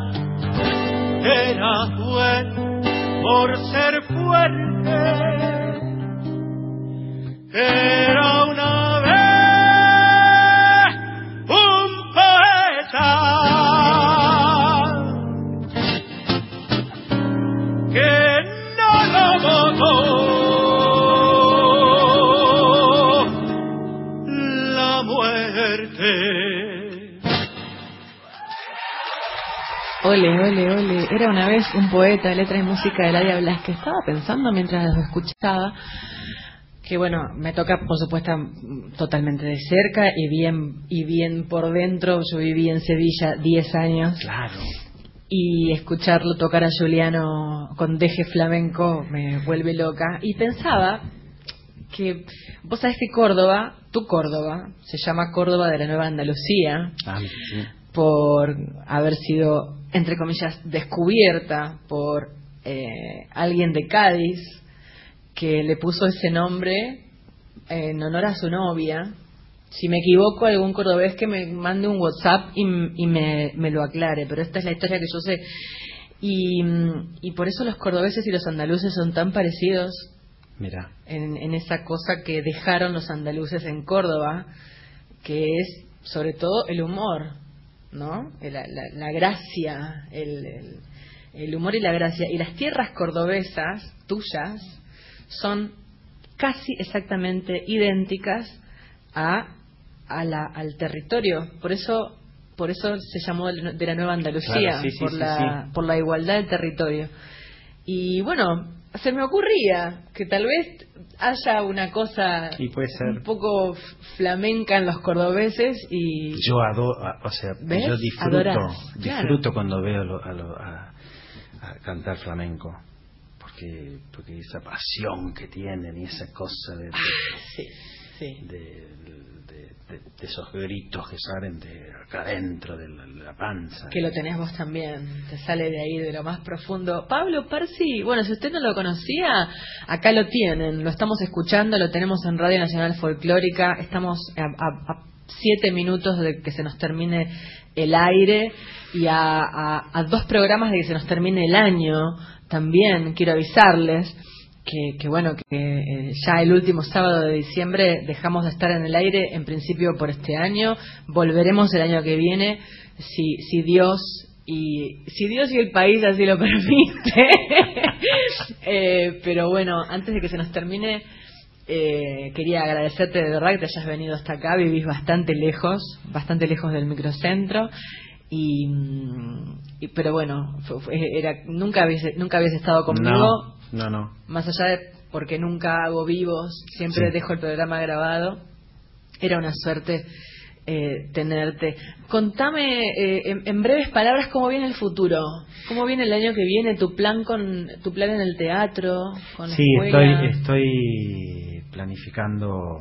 Era una vez un poeta, letra y música de Ladia Blasque. Estaba pensando mientras lo escuchaba que bueno, me toca por supuesto totalmente de cerca y bien y bien por dentro. Yo viví en Sevilla 10 años. Claro. Y escucharlo tocar a Juliano con deje flamenco me vuelve loca. Y pensaba que vos sabés que Córdoba, tu Córdoba, se llama Córdoba de la Nueva Andalucía Ah, sí. por haber sido, entre comillas, descubierta por eh, alguien de Cádiz que le puso ese nombre en honor a su novia. Si me equivoco, algún cordobés que me mande un WhatsApp y, y me, me lo aclare, pero esta es la historia que yo sé. Y, y por eso los cordobeses y los andaluces son tan parecidos Mira. en, en esa cosa que dejaron los andaluces en Córdoba, que es sobre todo el humor, ¿no? La, la- la gracia, el, el- el humor y la gracia. Y las tierras cordobesas, tuyas, son casi exactamente idénticas a, a la- al territorio. Por eso, por eso se llamó de la Nueva Andalucía, Claro, sí, sí, por, sí, la, por la igualdad del territorio. Y bueno, se me ocurría que tal vez haya una cosa Y puede ser. un poco flamenca en los cordobeses y Yo adoro, o sea, ¿Ves? yo disfruto, Adorás, claro. disfruto cuando veo lo- a, lo- a- a cantar flamenco, porque porque esa pasión que tienen y esa cosa de, de, sí, sí. de- de- esos gritos que salen de acá adentro de la, panza. Que lo tenés vos también, te sale de ahí, de lo más profundo. Pablo Parsi, bueno, si usted no lo conocía, acá lo tienen, lo estamos escuchando, lo tenemos en Radio Nacional Folclórica, estamos a siete minutos de que se nos termine el aire y a, dos programas de que se nos termine el año también quiero avisarles que, bueno que eh, ya el último sábado de diciembre dejamos de estar en el aire en principio por este año volveremos el año que viene si si Dios y si Dios y el país así lo <laughs> permite <laughs> eh, pero bueno antes de que se nos termine eh, quería agradecerte de verdad que te hayas venido hasta acá, vivís bastante lejos, bastante lejos del microcentro. Y, pero bueno, era, nunca, habías, nunca habías estado conmigo. No, Más allá de porque nunca hago vivos, siempre dejo el programa grabado. Era una suerte eh, tenerte. Contame eh, en, breves palabras cómo viene el futuro, cómo viene el año que viene, tu plan con tu plan en el teatro, con sí, estoy estoy planificando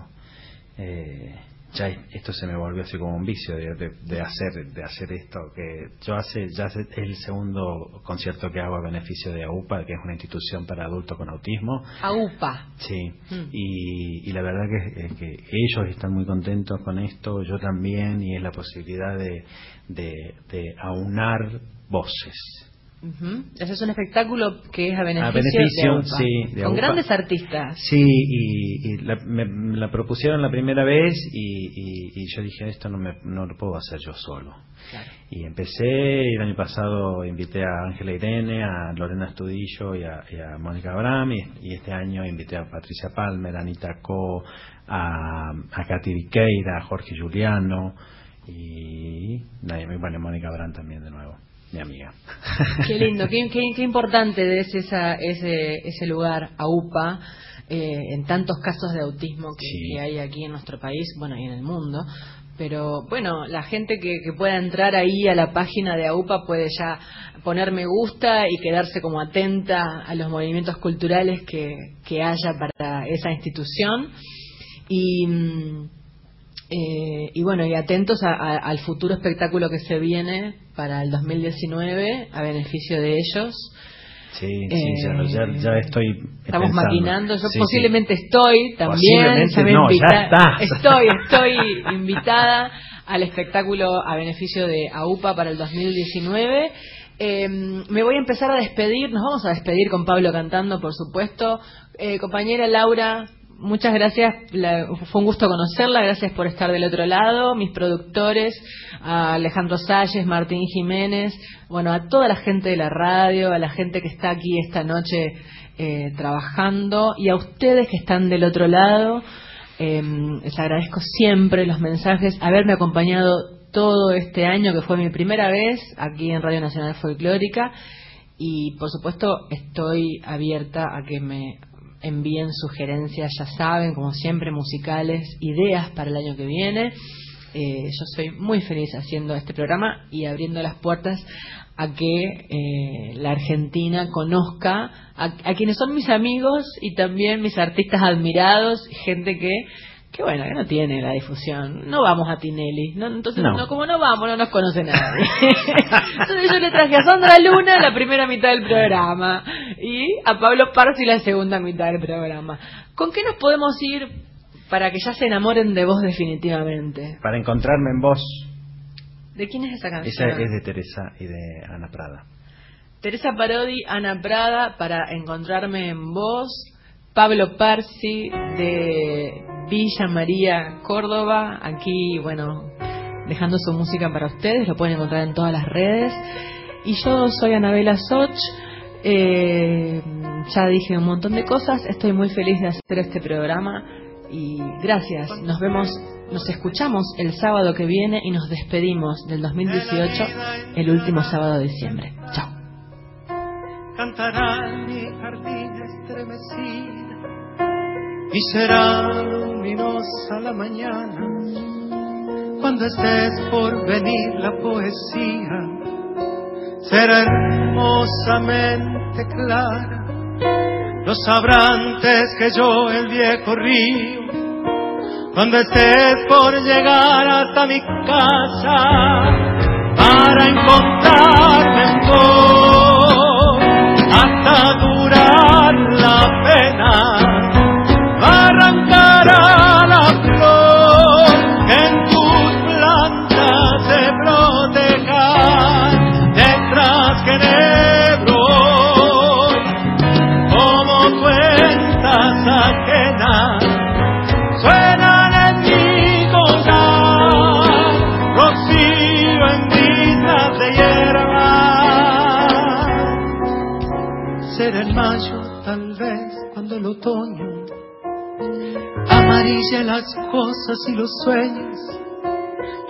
eh, ya esto se me volvió así como un vicio de, hacer de hacer esto que yo hace ya es el segundo concierto que hago a beneficio de AUPA que es una institución para adultos con autismo. AUPA sí. Mm. y, la verdad que, que, ellos están muy contentos con esto yo también y es la posibilidad de, de aunar voces ese es un espectáculo que es a beneficio, sí, con grandes artistas. Sí, y, la, me, la propusieron la primera vez y, yo dije, esto no, me, no lo puedo hacer yo solo. Y empecé, y el año pasado invité a Ángela Irene, a Lorena Estudillo y a, Mónica Abraham, y, este año invité a Patricia Palmer, a Anita Co, a, a Katy Viqueira, a Jorge Juliano, y bueno, Mónica Abraham también de nuevo mi amiga. Qué lindo, qué, qué, importante es esa, ese, ese lugar, AUPA, eh, en tantos casos de autismo que, hay aquí en nuestro país, bueno, y en el mundo. Pero bueno, la gente que, que pueda entrar ahí a la página de AUPA puede ya poner me gusta y quedarse como atenta a los movimientos culturales que, que haya para esa institución. Y mm, eh, y bueno, y atentos al futuro espectáculo que se viene para el 2019 a beneficio de ellos. Sí, sí, ya, eh, estoy. Estamos maquinando. Yo posiblemente estoy también. Estoy, estoy invitada al espectáculo a beneficio de AUPA para el 2019. Eh, me voy a empezar a despedir. Nos vamos a despedir con Pablo cantando, por supuesto. Eh, compañera Laura, muchas gracias, fue un gusto conocerla, gracias por estar del otro lado, mis productores, a Alejandro Salles, Martín Jiménez, bueno, a toda la gente de la radio, a la gente que está aquí esta noche eh, trabajando y a ustedes que están del otro lado. Em, les agradezco siempre los mensajes, haberme acompañado todo este año, que fue mi primera vez aquí en Radio Nacional Folclórica. Y por supuesto estoy abierta a que me envíen sugerencias, ya saben, como siempre, musicales, ideas para el año que viene. Eh, yo soy muy feliz haciendo este programa y abriendo las puertas a que eh, la Argentina conozca a, quienes son mis amigos y también mis artistas admirados, gente que que bueno, que no tiene la difusión. No vamos a Tinelli. ¿no? Entonces, no. como no vamos, no nos conoce nadie. <laughs> Entonces yo le traje a Sandra Luna la primera mitad del programa y a Pablo Parsi la segunda mitad del programa. ¿Con qué nos podemos ir para que ya se enamoren de vos definitivamente? Para encontrarme en vos. ¿De quién es esa canción? Esa es de Teresa y de Ana Prada. Teresa Parodi, Ana Prada, para encontrarme en vos. Pablo Parsi de Villa María, Córdoba. Aquí, bueno, dejando su música para ustedes, lo pueden encontrar en todas las redes. Y yo soy Anabela Soch. Eh, ya dije un montón de cosas. Estoy muy feliz de hacer este programa. Y gracias. Nos vemos, nos escuchamos el sábado que viene y nos despedimos del 2018, el último sábado de diciembre. Chao. Y será luminosa la mañana, cuando estés por venir la poesía, será hermosamente clara. Lo sabrán antes que yo el viejo río, cuando estés por llegar hasta mi casa, para encontrarme en hasta durar la pena Sarah. Amarilla las cosas y los sueños.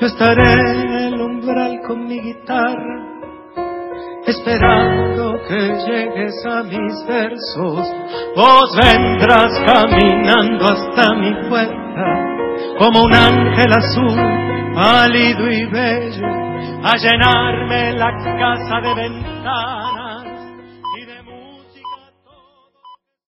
Yo estaré en el umbral con mi guitarra, esperando que llegues a mis versos. Vos vendrás caminando hasta mi puerta, como un ángel azul, pálido y bello, a llenarme la casa de ventanas